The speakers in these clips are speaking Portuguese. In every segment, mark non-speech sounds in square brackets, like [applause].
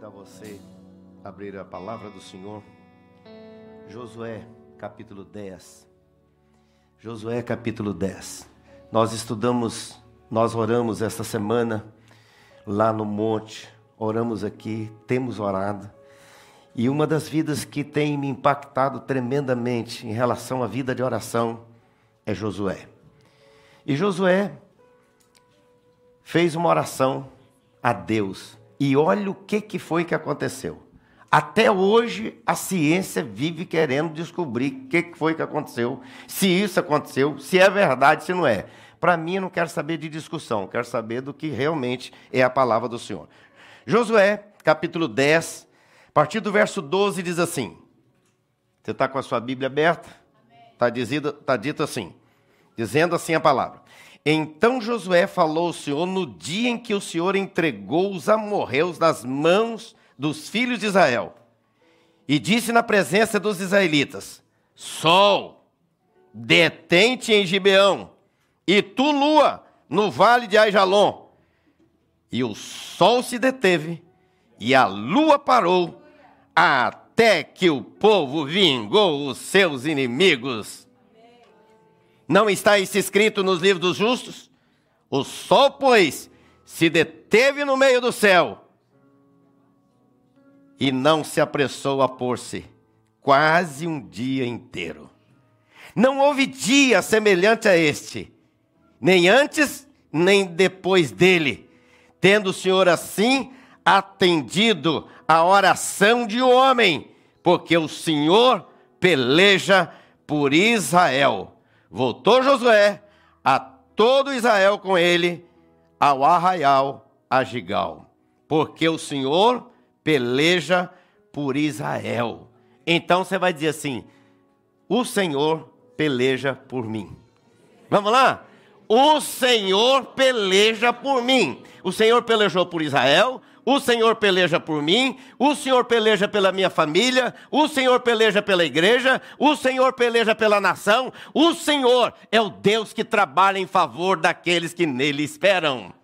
convidar você a abrir a palavra do Senhor. Josué, capítulo 10. Josué, capítulo 10. Nós estudamos, nós oramos esta semana lá no monte, oramos aqui, temos orado. E uma das vidas que tem me impactado tremendamente em relação à vida de oração é Josué. E Josué fez uma oração a Deus. E olha o que, que foi que aconteceu. Até hoje a ciência vive querendo descobrir o que, que foi que aconteceu, se isso aconteceu, se é verdade, se não é. Para mim, não quero saber de discussão, quero saber do que realmente é a palavra do Senhor. Josué, capítulo 10, a partir do verso 12, diz assim: Você está com a sua Bíblia aberta? Está tá dito assim, dizendo assim a palavra. Então Josué falou ao Senhor no dia em que o Senhor entregou os amorreus nas mãos dos filhos de Israel. E disse na presença dos israelitas: Sol, detente em Gibeão, e tu, lua, no vale de Aijalon. E o sol se deteve, e a lua parou, até que o povo vingou os seus inimigos. Não está isso escrito nos livros dos justos? O sol, pois, se deteve no meio do céu e não se apressou a pôr-se, quase um dia inteiro. Não houve dia semelhante a este, nem antes, nem depois dele, tendo o Senhor assim atendido a oração de homem, porque o Senhor peleja por Israel Voltou Josué a todo Israel com ele ao arraial a Gigal, porque o Senhor peleja por Israel. Então você vai dizer assim: o Senhor peleja por mim. Vamos lá? O Senhor peleja por mim. O Senhor pelejou por Israel, o Senhor peleja por mim, o Senhor peleja pela minha família, o Senhor peleja pela igreja, o Senhor peleja pela nação, o Senhor é o Deus que trabalha em favor daqueles que nele esperam.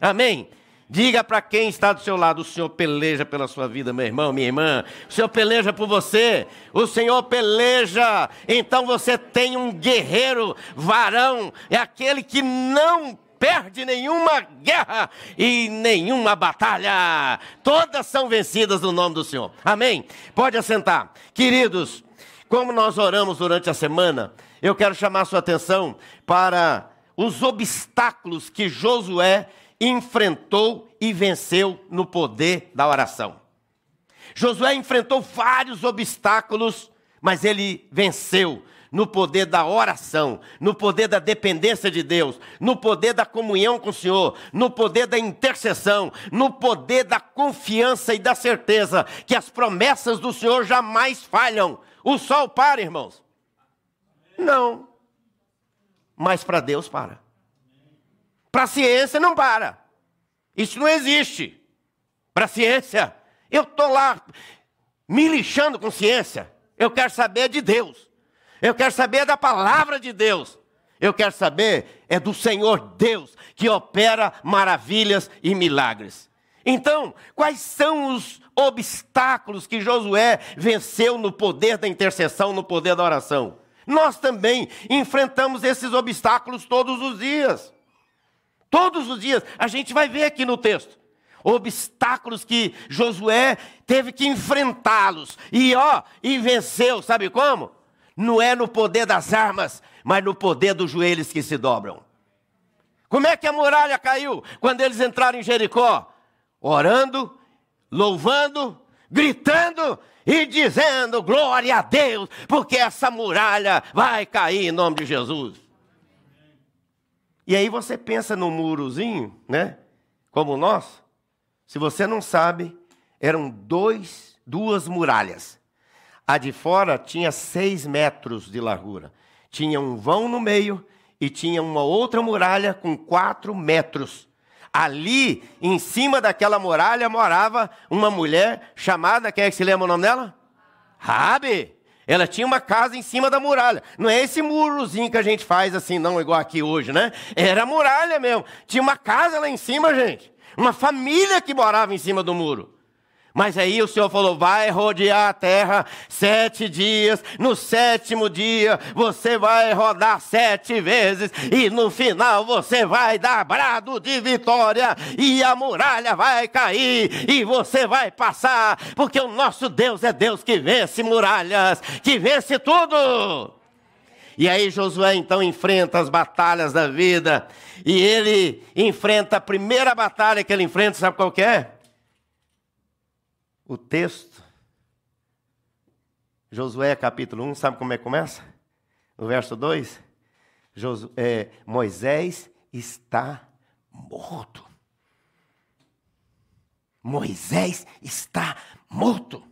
Amém? Diga para quem está do seu lado: o Senhor peleja pela sua vida, meu irmão, minha irmã. O Senhor peleja por você. O Senhor peleja. Então você tem um guerreiro, varão, é aquele que não perde nenhuma guerra e nenhuma batalha. Todas são vencidas no nome do Senhor. Amém? Pode assentar. Queridos, como nós oramos durante a semana, eu quero chamar sua atenção para os obstáculos que Josué enfrentou e venceu no poder da oração. Josué enfrentou vários obstáculos, mas ele venceu no poder da oração, no poder da dependência de Deus, no poder da comunhão com o Senhor, no poder da intercessão, no poder da confiança e da certeza que as promessas do Senhor jamais falham. O sol para, irmãos? Não. Mas para Deus para. Para a ciência não para. Isso não existe. Para a ciência, eu estou lá me lixando com ciência. Eu quero saber de Deus. Eu quero saber da palavra de Deus. Eu quero saber é do Senhor Deus que opera maravilhas e milagres. Então, quais são os obstáculos que Josué venceu no poder da intercessão, no poder da oração? Nós também enfrentamos esses obstáculos todos os dias. Todos os dias, a gente vai ver aqui no texto. Obstáculos que Josué teve que enfrentá-los. E ó, e venceu, sabe como? não é no poder das armas, mas no poder dos joelhos que se dobram. Como é que a muralha caiu quando eles entraram em Jericó? Orando, louvando, gritando e dizendo glória a Deus, porque essa muralha vai cair em nome de Jesus. E aí você pensa no murozinho, né? Como o nosso. Se você não sabe, eram dois, duas muralhas. A de fora tinha seis metros de largura. Tinha um vão no meio e tinha uma outra muralha com quatro metros. Ali, em cima daquela muralha, morava uma mulher chamada, quem é que se lembra o nome dela? Rabi. Ela tinha uma casa em cima da muralha. Não é esse murozinho que a gente faz assim, não, igual aqui hoje, né? Era muralha mesmo. Tinha uma casa lá em cima, gente. Uma família que morava em cima do muro. Mas aí o Senhor falou: vai rodear a terra sete dias. No sétimo dia você vai rodar sete vezes. E no final você vai dar brado de vitória. E a muralha vai cair. E você vai passar. Porque o nosso Deus é Deus que vence muralhas, que vence tudo. E aí Josué então enfrenta as batalhas da vida. E ele enfrenta a primeira batalha que ele enfrenta, sabe qual é? O texto, Josué capítulo 1, sabe como é que começa? No verso 2: Josué, é, Moisés está morto. Moisés está morto.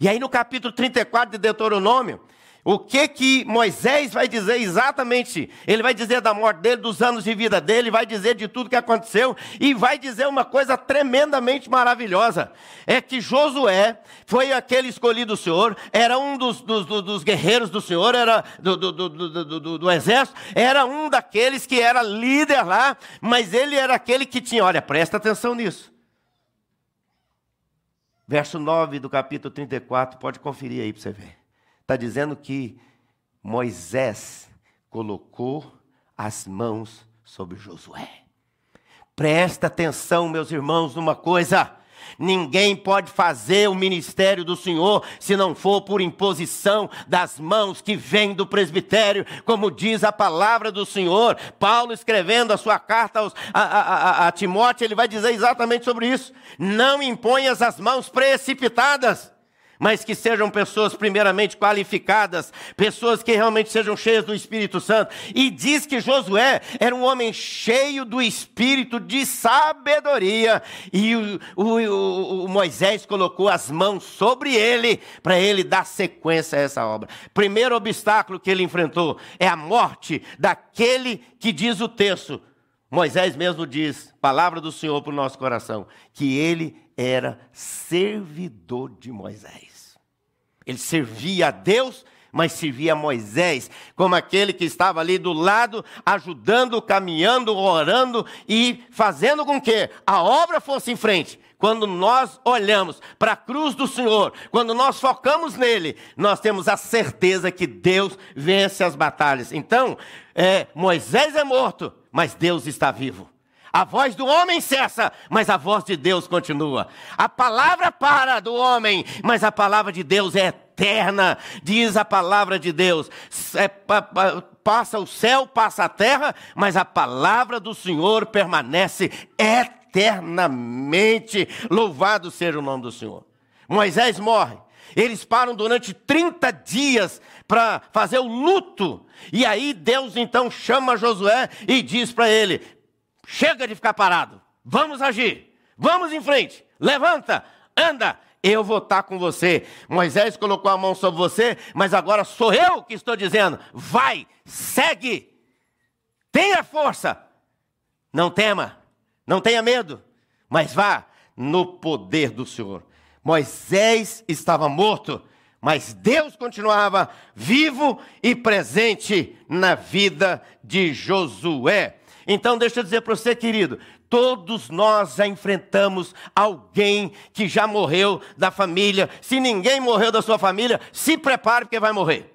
E aí no capítulo 34 de Deuteronômio, o que que Moisés vai dizer exatamente? Ele vai dizer da morte dele, dos anos de vida dele, vai dizer de tudo que aconteceu e vai dizer uma coisa tremendamente maravilhosa: é que Josué foi aquele escolhido do Senhor, era um dos, dos, dos guerreiros do Senhor, era do, do, do, do, exército, era um daqueles que era líder lá, mas ele era aquele que tinha, olha, presta atenção nisso. Verso 9 do capítulo 34, pode conferir aí para você ver está dizendo que Moisés colocou as mãos sobre Josué. Presta atenção, meus irmãos, numa coisa. Ninguém pode fazer o ministério do Senhor se não for por imposição das mãos que vêm do presbitério, como diz a palavra do Senhor. Paulo, escrevendo a sua carta aos, a, a, a, a Timóteo, ele vai dizer exatamente sobre isso. Não imponhas as mãos precipitadas mas que sejam pessoas primeiramente qualificadas, pessoas que realmente sejam cheias do Espírito Santo. E diz que Josué era um homem cheio do Espírito de sabedoria, e o, o, o Moisés colocou as mãos sobre ele para ele dar sequência a essa obra. Primeiro obstáculo que ele enfrentou é a morte daquele que diz o texto. Moisés mesmo diz, palavra do Senhor para o nosso coração, que ele era servidor de Moisés. Ele servia a Deus, mas servia a Moisés, como aquele que estava ali do lado, ajudando, caminhando, orando e fazendo com que a obra fosse em frente. Quando nós olhamos para a cruz do Senhor, quando nós focamos nele, nós temos a certeza que Deus vence as batalhas. Então, é, Moisés é morto, mas Deus está vivo. A voz do homem cessa, mas a voz de Deus continua. A palavra para do homem, mas a palavra de Deus é eterna, diz a palavra de Deus. É, passa o céu, passa a terra, mas a palavra do Senhor permanece eternamente. Louvado seja o nome do Senhor. Moisés morre. Eles param durante 30 dias para fazer o luto. E aí Deus então chama Josué e diz para ele: Chega de ficar parado. Vamos agir. Vamos em frente. Levanta, anda. Eu vou estar com você. Moisés colocou a mão sobre você, mas agora sou eu que estou dizendo: vai, segue. Tenha força. Não tema, não tenha medo, mas vá no poder do Senhor. Moisés estava morto, mas Deus continuava vivo e presente na vida de Josué. Então, deixa eu dizer para você, querido, todos nós já enfrentamos alguém que já morreu da família. Se ninguém morreu da sua família, se prepare porque vai morrer.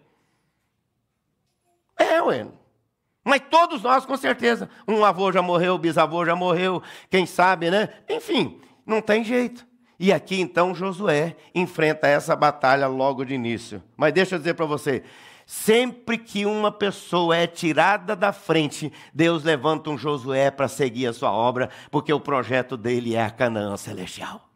É, ué. Mas todos nós, com certeza. Um avô já morreu, bisavô já morreu, quem sabe, né? Enfim, não tem jeito. E aqui então Josué enfrenta essa batalha logo de início. Mas deixa eu dizer para você, Sempre que uma pessoa é tirada da frente, Deus levanta um Josué para seguir a sua obra, porque o projeto dele é a Canaã celestial.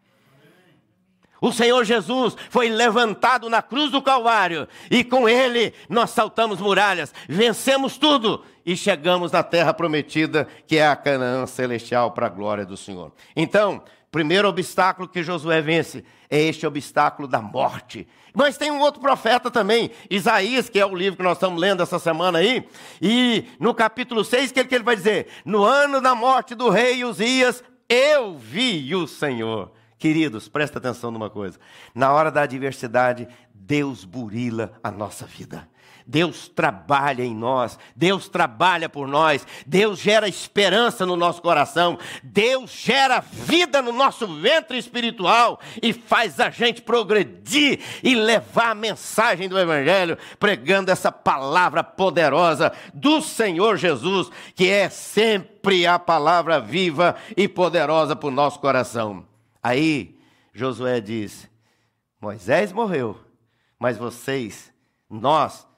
O Senhor Jesus foi levantado na cruz do Calvário e com ele nós saltamos muralhas, vencemos tudo e chegamos na terra prometida, que é a Canaã celestial para a glória do Senhor. Então, primeiro obstáculo que Josué vence é este obstáculo da morte. Mas tem um outro profeta também, Isaías, que é o livro que nós estamos lendo essa semana aí, e no capítulo 6, o que, que ele vai dizer? No ano da morte do rei Uzias, eu vi o Senhor. Queridos, presta atenção numa coisa: na hora da adversidade, Deus burila a nossa vida. Deus trabalha em nós, Deus trabalha por nós, Deus gera esperança no nosso coração, Deus gera vida no nosso ventre espiritual e faz a gente progredir e levar a mensagem do Evangelho, pregando essa palavra poderosa do Senhor Jesus, que é sempre a palavra viva e poderosa para o nosso coração. Aí Josué diz: Moisés morreu, mas vocês, nós,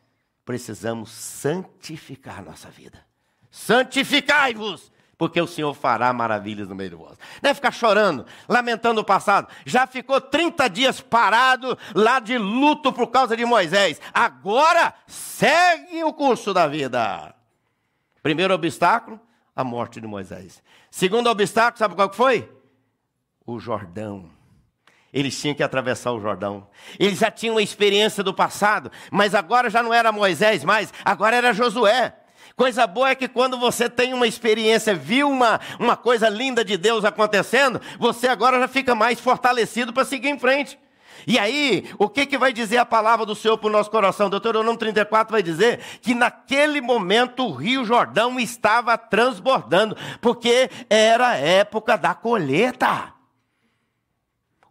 precisamos santificar nossa vida. Santificai-vos, porque o Senhor fará maravilhas no meio de vós. Não é ficar chorando, lamentando o passado. Já ficou 30 dias parado lá de luto por causa de Moisés. Agora segue o curso da vida. Primeiro obstáculo, a morte de Moisés. Segundo obstáculo, sabe qual foi? O Jordão. Eles tinham que atravessar o Jordão. Eles já tinham uma experiência do passado, mas agora já não era Moisés mais, agora era Josué. Coisa boa é que quando você tem uma experiência, viu uma, uma coisa linda de Deus acontecendo, você agora já fica mais fortalecido para seguir em frente. E aí, o que, que vai dizer a palavra do Senhor para o nosso coração? Deuteronômio 34 vai dizer que naquele momento o rio Jordão estava transbordando, porque era a época da colheita.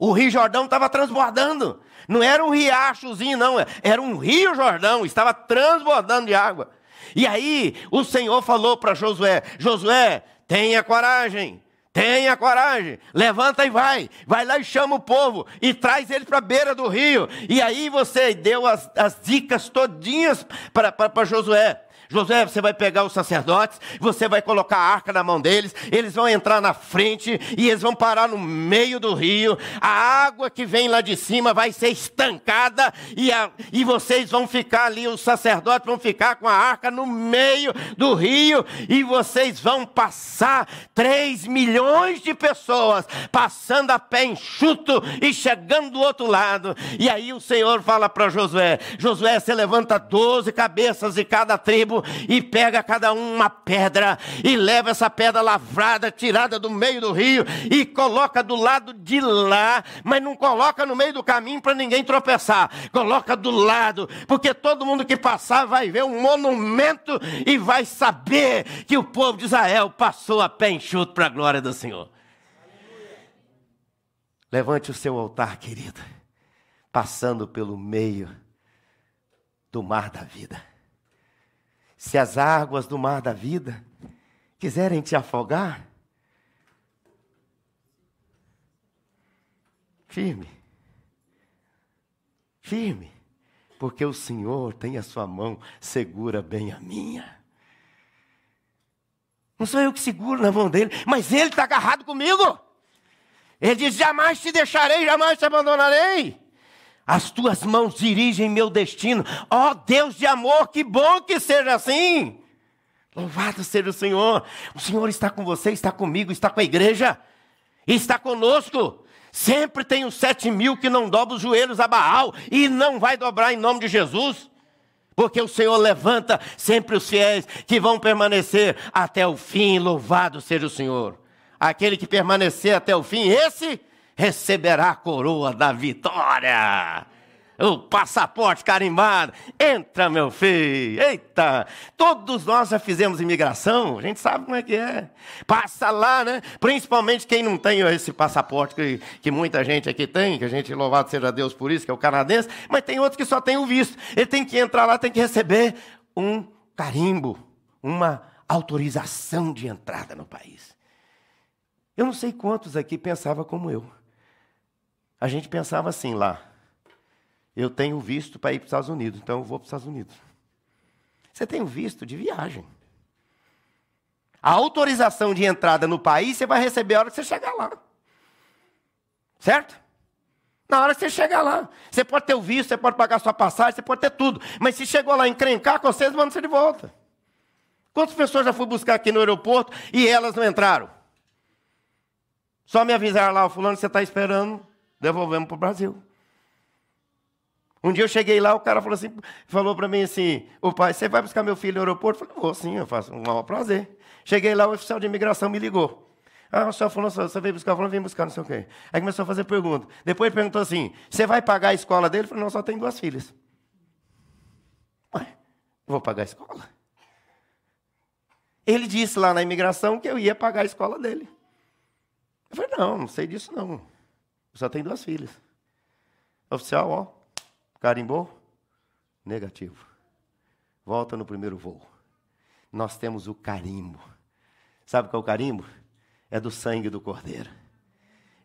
O Rio Jordão estava transbordando. Não era um riachozinho, não. Era um Rio Jordão. Estava transbordando de água. E aí o Senhor falou para Josué: Josué, tenha coragem. Tenha coragem, levanta e vai. Vai lá e chama o povo e traz eles para a beira do rio. E aí você deu as, as dicas todinhas para Josué. José, você vai pegar os sacerdotes, você vai colocar a arca na mão deles, eles vão entrar na frente e eles vão parar no meio do rio. A água que vem lá de cima vai ser estancada e, a, e vocês vão ficar ali, os sacerdotes vão ficar com a arca no meio do rio e vocês vão passar 3 milhões de pessoas passando a pé enxuto e chegando do outro lado. E aí o Senhor fala para Josué: Josué, você levanta 12 cabeças de cada tribo e pega cada um uma pedra e leva essa pedra lavrada, tirada do meio do rio e coloca do lado de lá, mas não coloca no meio do caminho para ninguém tropeçar. Coloca do lado, porque todo mundo que passar vai ver um monumento e vai saber que o povo de Israel passou a pé enxuto para a glória do Senhor. Levante o seu altar, querido, passando pelo meio do mar da vida. Se as águas do mar da vida quiserem te afogar, firme, firme, porque o Senhor tem a sua mão, segura bem a minha. Não sou eu que seguro na mão dele, mas ele está agarrado comigo. Ele diz: jamais te deixarei, jamais te abandonarei. As tuas mãos dirigem meu destino. Ó oh, Deus de amor, que bom que seja assim. Louvado seja o Senhor. O Senhor está com você, está comigo, está com a igreja, está conosco. Sempre tem os sete mil que não dobram os joelhos a Baal e não vai dobrar em nome de Jesus. Porque o Senhor levanta sempre os fiéis que vão permanecer até o fim. Louvado seja o Senhor. Aquele que permanecer até o fim, esse receberá a coroa da vitória. O passaporte carimbado. Entra, meu filho. Eita! Todos nós já fizemos imigração, a gente sabe como é que é. Passa lá, né? Principalmente quem não tem esse passaporte que, que muita gente aqui tem, que a gente, louvado seja Deus por isso, que é o canadense, mas tem outros que só tem o visto. Ele tem que entrar lá, tem que receber um carimbo, uma autorização de entrada no país. Eu não sei quantos aqui pensavam como eu. A gente pensava assim lá. Eu tenho visto para ir para os Estados Unidos, então eu vou para os Estados Unidos. Você tem o visto de viagem. A autorização de entrada no país você vai receber a hora que você chegar lá. Certo? Na hora que você chegar lá. Você pode ter o visto, você pode pagar sua passagem, você pode ter tudo. Mas se chegou lá encrencar com vocês, mandam você de volta. Quantas pessoas já fui buscar aqui no aeroporto e elas não entraram? Só me avisaram lá, fulano, você está esperando devolvemos para o Brasil. Um dia eu cheguei lá, o cara falou assim, falou para mim assim, o pai, você vai buscar meu filho no aeroporto? Eu falei, vou sim, eu faço um maior prazer. Cheguei lá, o oficial de imigração me ligou. Ah, o senhor falou, você veio buscar? Eu falei, vem buscar, não sei o quê. Aí começou a fazer pergunta. Depois ele perguntou assim, você vai pagar a escola dele? Eu falei, não, só tem duas filhas. Ué, vou pagar a escola. Ele disse lá na imigração que eu ia pagar a escola dele. Eu falei, não, não sei disso não. Só tenho duas filhas. Oficial, ó, carimbou, negativo. Volta no primeiro voo. Nós temos o carimbo. Sabe qual é o carimbo? É do sangue do cordeiro.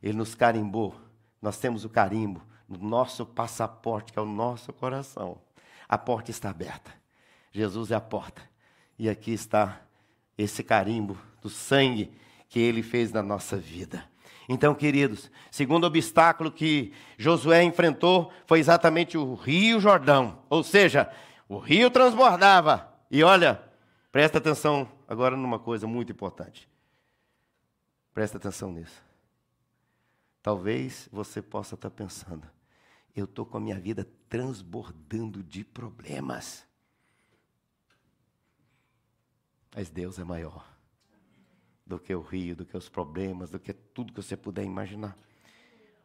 Ele nos carimbou. Nós temos o carimbo no nosso passaporte, que é o nosso coração. A porta está aberta. Jesus é a porta. E aqui está esse carimbo do sangue que ele fez na nossa vida. Então, queridos, segundo obstáculo que Josué enfrentou foi exatamente o Rio Jordão. Ou seja, o rio transbordava. E olha, presta atenção agora numa coisa muito importante. Presta atenção nisso. Talvez você possa estar pensando, eu estou com a minha vida transbordando de problemas. Mas Deus é maior do que o rio, do que os problemas, do que tudo que você puder imaginar.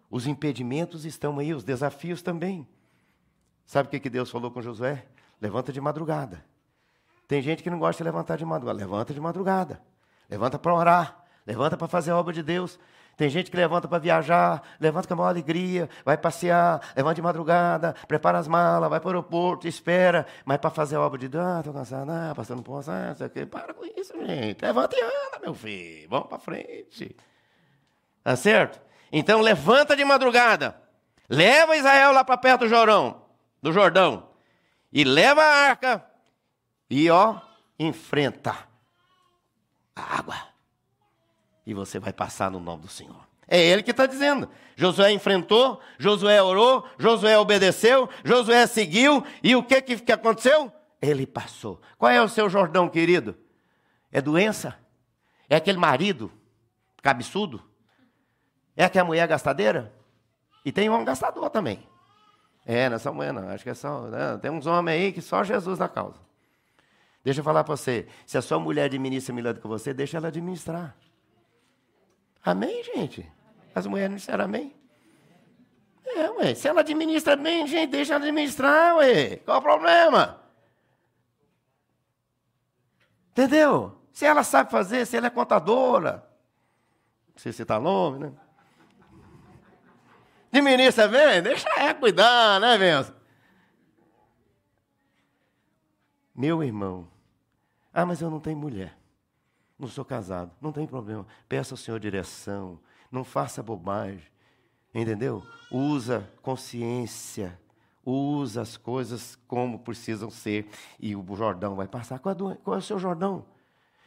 Os impedimentos estão aí, os desafios também. Sabe o que Deus falou com Josué? Levanta de madrugada. Tem gente que não gosta de levantar de madrugada. Levanta de madrugada. Levanta para orar. Levanta para fazer a obra de Deus. Tem gente que levanta para viajar, levanta com a maior alegria, vai passear, levanta de madrugada, prepara as malas, vai para o aeroporto, espera, mas para fazer a obra de Deus, ah, estou cansado, passando por ah, isso aqui. Para com isso, gente. Levanta e anda, meu filho. Vamos para frente. Tá certo? Então levanta de madrugada. Leva Israel lá para perto do Jordão, do Jordão. E leva a arca e ó, enfrenta a água e você vai passar no nome do Senhor. É ele que está dizendo. Josué enfrentou, Josué orou, Josué obedeceu, Josué seguiu, e o que, que, aconteceu? Ele passou. Qual é o seu Jordão, querido? É doença? É aquele marido cabeçudo? É aquela mulher gastadeira? E tem um gastador também. É, nessa mulher não, acho que é só. Né? Tem uns homens aí que só Jesus dá causa. Deixa eu falar para você: se a sua mulher administra melhor do que você, deixa ela administrar. Amém, gente? As mulheres não disseram amém? É, ué. Se ela administra bem, gente, deixa ela administrar, ué. Qual o problema? Entendeu? Se ela sabe fazer, se ela é contadora. Não sei se está nome, né? Administra bem, deixa ela cuidar, né, Benção? Meu irmão, ah, mas eu não tenho mulher não sou casado, não tem problema. Peça ao Senhor direção, não faça bobagem, entendeu? Usa consciência, usa as coisas como precisam ser e o Jordão vai passar. Qual é, qual é o seu Jordão?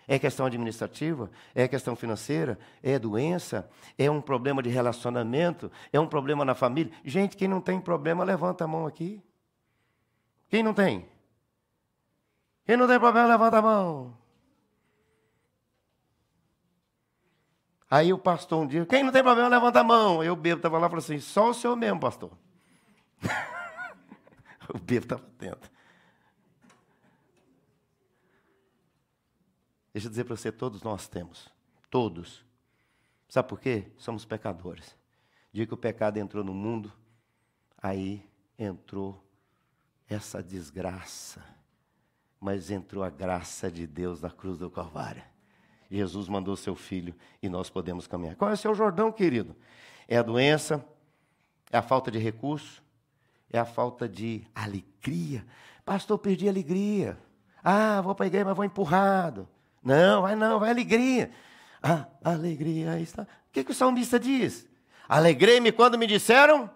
É questão administrativa? É questão financeira? É doença? É um problema de relacionamento? É um problema na família? Gente, quem não tem problema, levanta a mão aqui. Quem não tem? Quem não tem problema, levanta a mão. Aí o pastor um dia, quem não tem problema, levanta a mão. Eu, bebo, estava lá e falou assim: só o senhor mesmo, pastor. [laughs] o bebo estava atento. Deixa eu dizer para você: todos nós temos. Todos. Sabe por quê? Somos pecadores. Dia que o pecado entrou no mundo, aí entrou essa desgraça. Mas entrou a graça de Deus na cruz do Calvário. Jesus mandou seu filho e nós podemos caminhar. Qual é o seu Jordão, querido? É a doença, é a falta de recurso, é a falta de alegria. Pastor, perdi a alegria. Ah, vou para a igreja, mas vou empurrado. Não, vai não, vai alegria. Ah, alegria está. O que, que o salmista diz? Alegrei-me quando me disseram.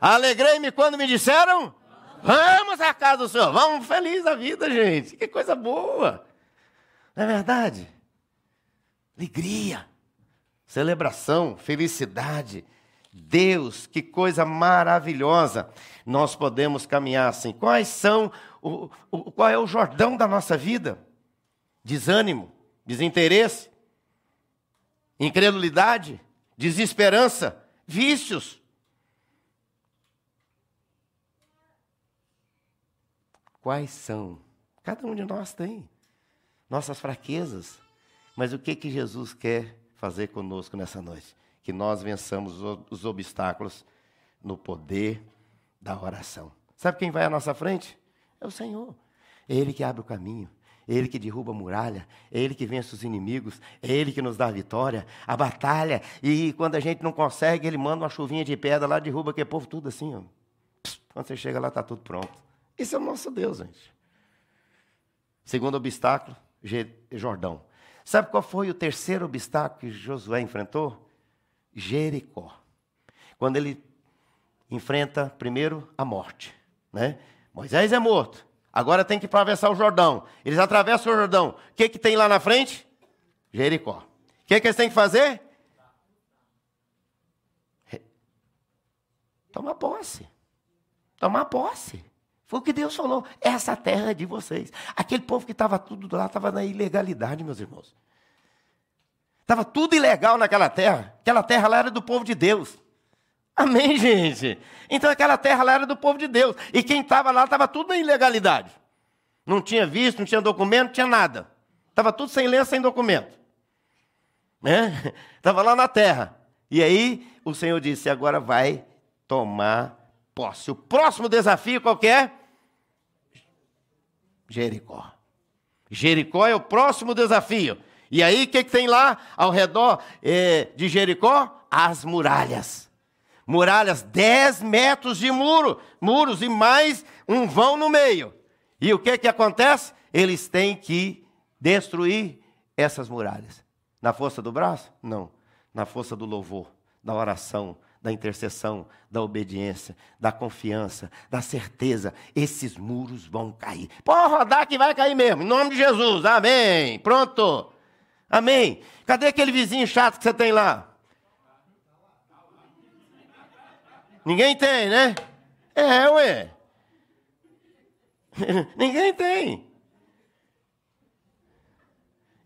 Alegrei-me quando me disseram. Vamos à casa do Senhor. Vamos feliz da vida, gente. Que coisa boa. Não é verdade? Alegria, celebração, felicidade. Deus, que coisa maravilhosa. Nós podemos caminhar assim. Quais são, o, o, qual é o Jordão da nossa vida? Desânimo, desinteresse, incredulidade, desesperança, vícios. Quais são? Cada um de nós tem nossas fraquezas. Mas o que, que Jesus quer fazer conosco nessa noite? Que nós vençamos os obstáculos no poder da oração. Sabe quem vai à nossa frente? É o Senhor. É Ele que abre o caminho. É Ele que derruba a muralha, é Ele que vence os inimigos, é Ele que nos dá a vitória, a batalha. E quando a gente não consegue, Ele manda uma chuvinha de pedra lá, derruba aquele povo tudo assim. Ó. Quando você chega lá, está tudo pronto. Esse é o nosso Deus, gente. Segundo obstáculo, Jordão. Sabe qual foi o terceiro obstáculo que Josué enfrentou? Jericó. Quando ele enfrenta primeiro a morte. Né? Moisés é morto. Agora tem que atravessar o Jordão. Eles atravessam o Jordão. O que, que tem lá na frente? Jericó. O que, que eles têm que fazer? Tomar posse. Tomar posse. Foi o que Deus falou. Essa terra é de vocês. Aquele povo que estava tudo lá estava na ilegalidade, meus irmãos. Estava tudo ilegal naquela terra. Aquela terra lá era do povo de Deus. Amém, [laughs] gente? Então aquela terra lá era do povo de Deus. E quem estava lá estava tudo na ilegalidade. Não tinha visto, não tinha documento, não tinha nada. Estava tudo sem lenço, sem documento. Estava né? [laughs] lá na terra. E aí o Senhor disse: agora vai tomar posse. O próximo desafio qual é? Jericó. Jericó é o próximo desafio. E aí o que, que tem lá ao redor é, de Jericó? As muralhas muralhas, 10 metros de muro, muros e mais um vão no meio. E o que que acontece? Eles têm que destruir essas muralhas. Na força do braço? Não. Na força do louvor, da oração, da intercessão, da obediência, da confiança, da certeza. Esses muros vão cair. Pode rodar que vai cair mesmo, em nome de Jesus. Amém. Pronto. Amém. Cadê aquele vizinho chato que você tem lá? Ninguém tem, né? É, ué. [laughs] Ninguém tem.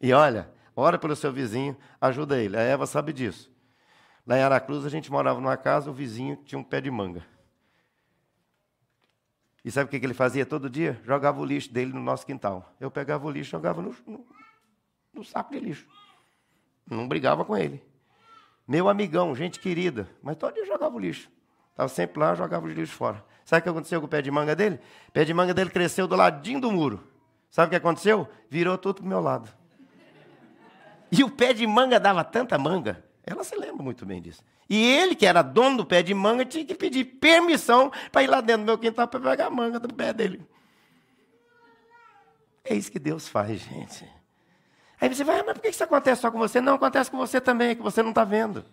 E olha, ora pelo seu vizinho, ajuda ele. A Eva sabe disso. Lá em Aracruz a gente morava numa casa, o vizinho tinha um pé de manga. E sabe o que ele fazia todo dia? Jogava o lixo dele no nosso quintal. Eu pegava o lixo e jogava no, no, no saco de lixo. Não brigava com ele. Meu amigão, gente querida, mas todo dia jogava o lixo. Estava sempre lá, jogava os lixos fora. Sabe o que aconteceu com o pé de manga dele? O pé de manga dele cresceu do ladinho do muro. Sabe o que aconteceu? Virou tudo para o meu lado. E o pé de manga dava tanta manga, ela se lembra muito bem disso. E ele, que era dono do pé de manga, tinha que pedir permissão para ir lá dentro do meu quintal para pegar a manga do pé dele. É isso que Deus faz, gente. Aí você vai, ah, mas por que isso acontece só com você? Não, acontece com você também, que você não está vendo.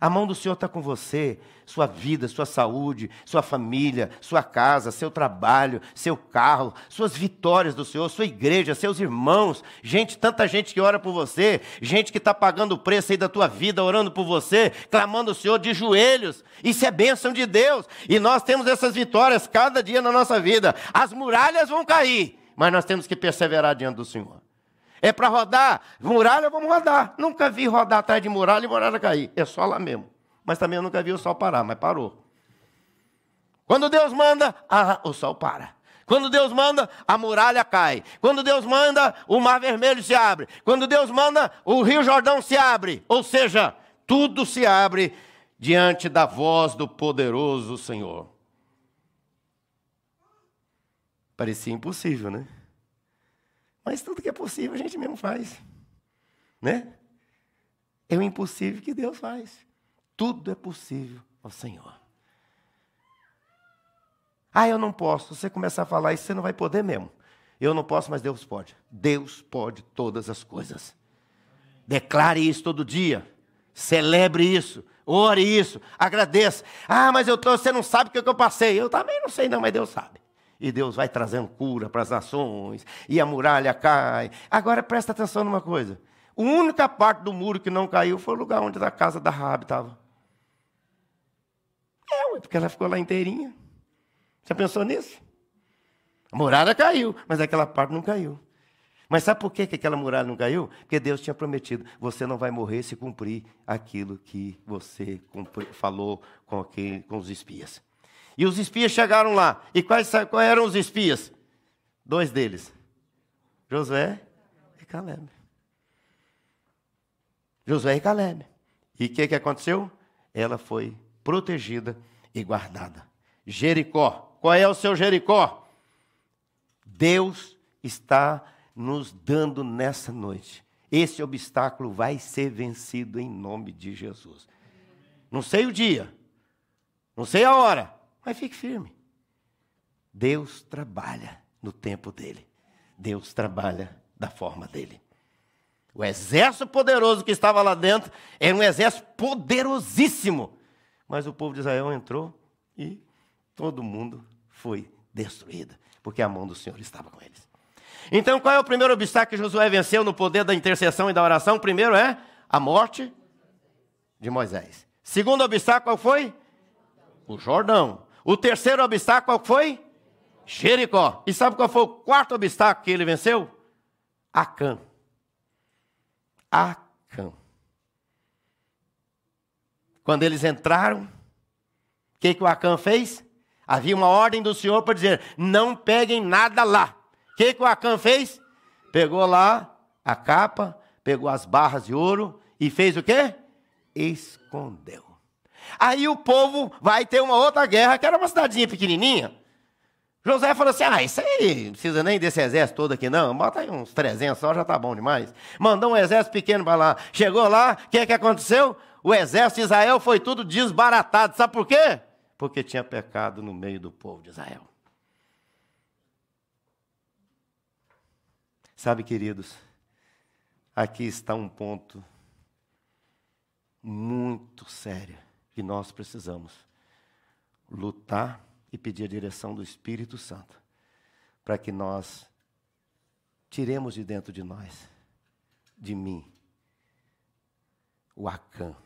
A mão do Senhor está com você, sua vida, sua saúde, sua família, sua casa, seu trabalho, seu carro, suas vitórias do Senhor, sua igreja, seus irmãos, gente, tanta gente que ora por você, gente que está pagando o preço aí da tua vida, orando por você, clamando o Senhor de joelhos. Isso é bênção de Deus. E nós temos essas vitórias cada dia na nossa vida. As muralhas vão cair, mas nós temos que perseverar diante do Senhor. É para rodar muralha, vamos rodar. Nunca vi rodar atrás de muralha e muralha cair. É só lá mesmo. Mas também eu nunca vi o sol parar, mas parou. Quando Deus manda, ah, o sol para. Quando Deus manda, a muralha cai. Quando Deus manda, o mar vermelho se abre. Quando Deus manda, o rio Jordão se abre. Ou seja, tudo se abre diante da voz do poderoso Senhor. Parecia impossível, né? Mas tudo que é possível a gente mesmo faz. Né? É o impossível que Deus faz. Tudo é possível ao Senhor. Ah, eu não posso. Você começar a falar isso, você não vai poder mesmo. Eu não posso, mas Deus pode. Deus pode todas as coisas. Declare isso todo dia. Celebre isso. Ore isso. Agradeça. Ah, mas eu tô, você não sabe o que eu passei. Eu também não sei, não, mas Deus sabe e Deus vai trazendo cura para as nações, e a muralha cai. Agora presta atenção numa coisa: a única parte do muro que não caiu foi o lugar onde a casa da Rabi estava. É, porque ela ficou lá inteirinha. Você pensou nisso? A muralha caiu, mas aquela parte não caiu. Mas sabe por que aquela muralha não caiu? Porque Deus tinha prometido: você não vai morrer se cumprir aquilo que você falou com, aquele, com os espias. E os espias chegaram lá. E quais, quais eram os espias? Dois deles: Josué e Caleb. Josué e Caleb. E o que, que aconteceu? Ela foi protegida e guardada. Jericó. Qual é o seu Jericó? Deus está nos dando nessa noite. Esse obstáculo vai ser vencido em nome de Jesus. Não sei o dia, não sei a hora, mas fique firme. Deus trabalha no tempo dele. Deus trabalha da forma dele. O exército poderoso que estava lá dentro era um exército poderosíssimo. Mas o povo de Israel entrou e todo mundo foi destruído, porque a mão do Senhor estava com eles. Então, qual é o primeiro obstáculo que Josué venceu no poder da intercessão e da oração? O primeiro é a morte de Moisés. Segundo obstáculo, qual foi? O Jordão. O terceiro obstáculo, qual foi? Jericó. E sabe qual foi o quarto obstáculo que ele venceu? Acã. Acã. Quando eles entraram, o que, que o Acã fez? Havia uma ordem do Senhor para dizer: não peguem nada lá. O que, que o Acã fez? Pegou lá a capa, pegou as barras de ouro e fez o quê? Escondeu. Aí o povo vai ter uma outra guerra, que era uma cidadinha pequenininha. José falou assim: ah, isso aí não precisa nem desse exército todo aqui, não. Bota aí uns 300 só, já tá bom demais. Mandou um exército pequeno para lá. Chegou lá, o que, que aconteceu? O exército de Israel foi tudo desbaratado. Sabe por quê? Porque tinha pecado no meio do povo de Israel. Sabe, queridos, aqui está um ponto muito sério que nós precisamos lutar e pedir a direção do Espírito Santo para que nós tiremos de dentro de nós, de mim, o Acã,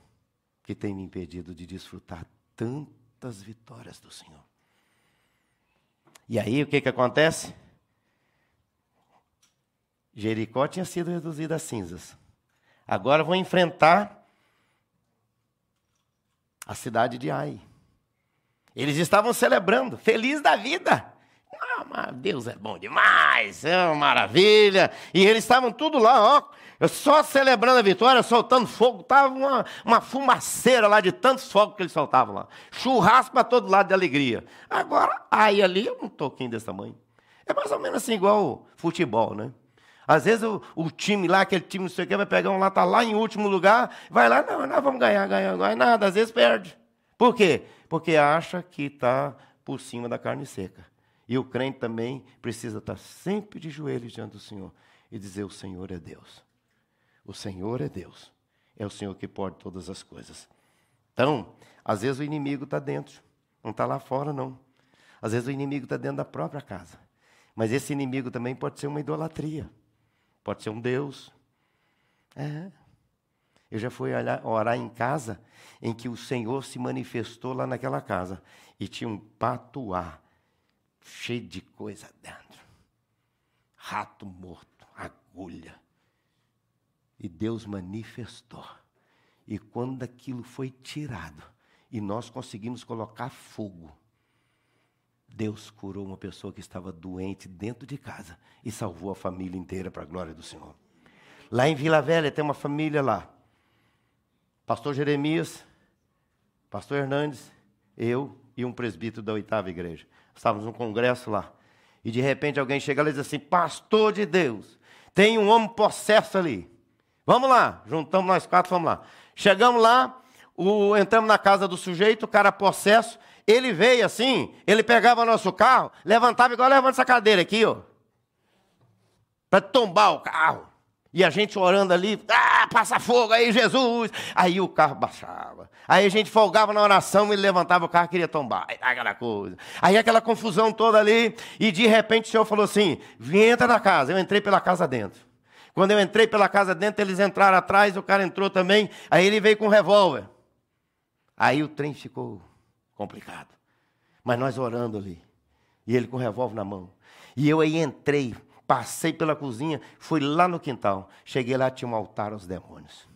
que tem me impedido de desfrutar tantas vitórias do Senhor. E aí o que, que acontece? Jericó tinha sido reduzida a cinzas. Agora vou enfrentar a cidade de Ai. Eles estavam celebrando, feliz da vida. Ah, Deus é bom demais, é uma maravilha. E eles estavam tudo lá, ó, só celebrando a vitória, soltando fogo. Estava uma, uma fumaceira lá de tantos fogos que eles soltavam lá. Churrasco para todo lado de alegria. Agora, aí ali, um toquinho desse tamanho. É mais ou menos assim, igual futebol, né? Às vezes o, o, time lá, aquele time não sei o que, vai pegar um lá, tá lá em último lugar, vai lá, não, nós vamos ganhar, ganhar, ganhar, nada, às vezes perde. Por quê? Porque acha que está por cima da carne seca. E o crente também precisa estar sempre de joelhos diante do Senhor e dizer: O Senhor é Deus. O Senhor é Deus. É o Senhor que pode todas as coisas. Então, às vezes o inimigo está dentro, não está lá fora, não. Às vezes o inimigo está dentro da própria casa. Mas esse inimigo também pode ser uma idolatria. Pode ser um Deus. É. Eu já fui orar em casa em que o Senhor se manifestou lá naquela casa e tinha um patuá cheio de coisa dentro. Rato morto, agulha. E Deus manifestou. E quando aquilo foi tirado e nós conseguimos colocar fogo, Deus curou uma pessoa que estava doente dentro de casa e salvou a família inteira para a glória do Senhor. Lá em Vila Velha tem uma família lá pastor Jeremias, pastor Hernandes, eu e um presbítero da oitava igreja. Estávamos num congresso lá. E de repente alguém chega lá e diz assim: Pastor de Deus, tem um homem possesso ali. Vamos lá, juntamos nós quatro, vamos lá. Chegamos lá, o, entramos na casa do sujeito, o cara possesso. Ele veio assim, ele pegava nosso carro, levantava igual levanta essa cadeira aqui, ó. Para tombar o carro. E a gente orando ali, ah, passa fogo aí, Jesus. Aí o carro baixava. Aí a gente folgava na oração, ele levantava o carro, queria tombar. Aí aquela coisa. Aí aquela confusão toda ali. E de repente o Senhor falou assim: entra na casa. Eu entrei pela casa dentro. Quando eu entrei pela casa dentro, eles entraram atrás, o cara entrou também. Aí ele veio com um revólver. Aí o trem ficou complicado. Mas nós orando ali. E ele com o revólver na mão. E eu aí entrei Passei pela cozinha, fui lá no quintal. Cheguei lá, tinha um altar aos demônios.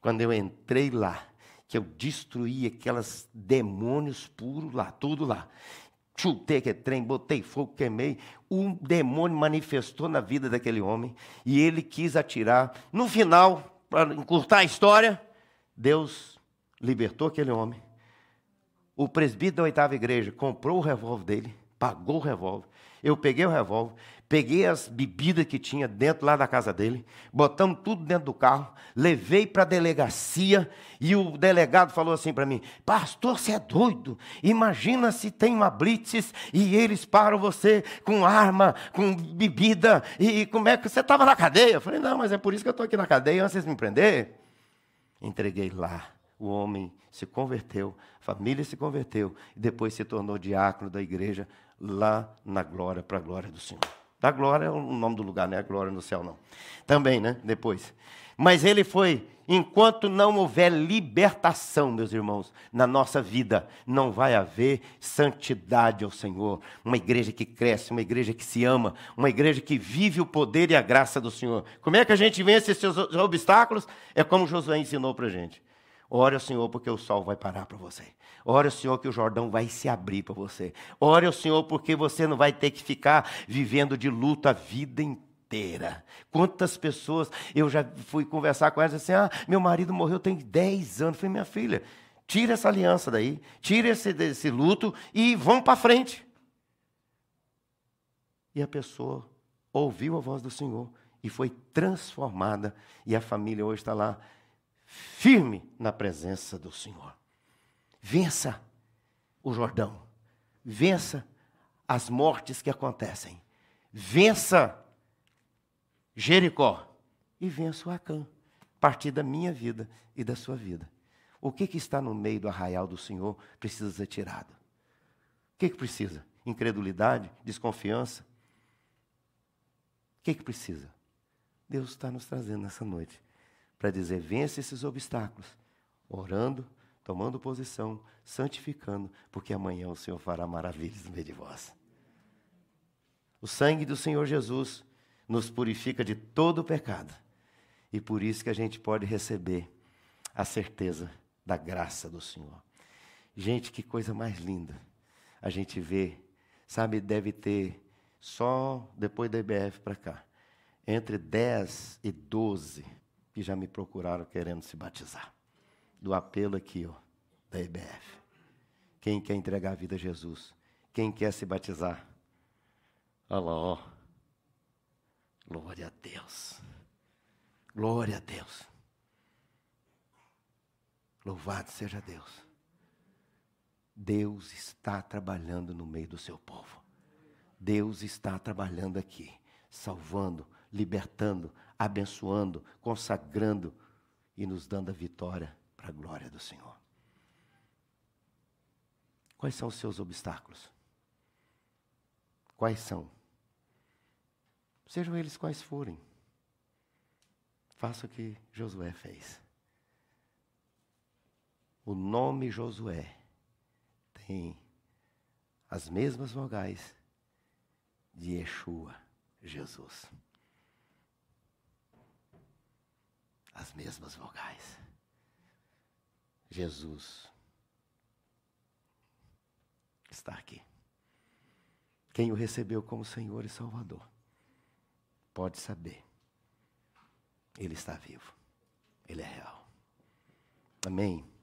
Quando eu entrei lá, que eu destruí aqueles demônios puros lá, tudo lá. Chutei aquele trem, botei fogo, queimei. Um demônio manifestou na vida daquele homem e ele quis atirar. No final, para encurtar a história, Deus libertou aquele homem. O presbítero da oitava igreja comprou o revólver dele, pagou o revólver Eu peguei o revólver, peguei as bebidas que tinha dentro lá da casa dele, botamos tudo dentro do carro, levei para a delegacia e o delegado falou assim para mim: Pastor, você é doido? Imagina se tem uma blitz e eles param você com arma, com bebida e como é que você estava na cadeia? Eu falei: Não, mas é por isso que eu estou aqui na cadeia antes de me prender. Entreguei lá o homem se converteu, a família se converteu e depois se tornou diácono da igreja lá na glória, para a glória do Senhor. Da glória é o nome do lugar, não é a glória no céu, não. Também, né? Depois. Mas ele foi, enquanto não houver libertação, meus irmãos, na nossa vida, não vai haver santidade ao Senhor. Uma igreja que cresce, uma igreja que se ama, uma igreja que vive o poder e a graça do Senhor. Como é que a gente vence esses obstáculos? É como Josué ensinou para a gente. Ore ao Senhor porque o sol vai parar para você. Ore ao Senhor que o Jordão vai se abrir para você. Ore ao Senhor porque você não vai ter que ficar vivendo de luta a vida inteira. Quantas pessoas eu já fui conversar com elas assim: ah, meu marido morreu tem 10 anos. Eu falei, minha filha, tira essa aliança daí, tira esse, esse luto e vamos para frente. E a pessoa ouviu a voz do Senhor e foi transformada, e a família hoje está lá firme na presença do Senhor. Vença o Jordão, vença as mortes que acontecem, vença Jericó e vença o Acã, partir da minha vida e da sua vida. O que, que está no meio do arraial do Senhor precisa ser tirado? O que, que precisa? Incredulidade? Desconfiança? O que, que precisa? Deus está nos trazendo nessa noite para dizer: vence esses obstáculos, orando, tomando posição, santificando, porque amanhã o Senhor fará maravilhas no meio de vós. O sangue do Senhor Jesus nos purifica de todo o pecado. E por isso que a gente pode receber a certeza da graça do Senhor. Gente, que coisa mais linda. A gente vê, sabe, deve ter só depois da IBF para cá, entre 10 e 12 que já me procuraram querendo se batizar. Do apelo aqui, ó, da IBF. Quem quer entregar a vida a Jesus? Quem quer se batizar? Olha lá, ó. Glória a Deus. Glória a Deus. Louvado seja Deus. Deus está trabalhando no meio do seu povo. Deus está trabalhando aqui, salvando, libertando, abençoando, consagrando e nos dando a vitória para a glória do Senhor. Quais são os seus obstáculos? Quais são? Sejam eles quais forem. Faça o que Josué fez. O nome Josué tem as mesmas vogais de Yeshua, Jesus. As mesmas vogais. Jesus está aqui. Quem o recebeu como Senhor e Salvador pode saber. Ele está vivo. Ele é real. Amém.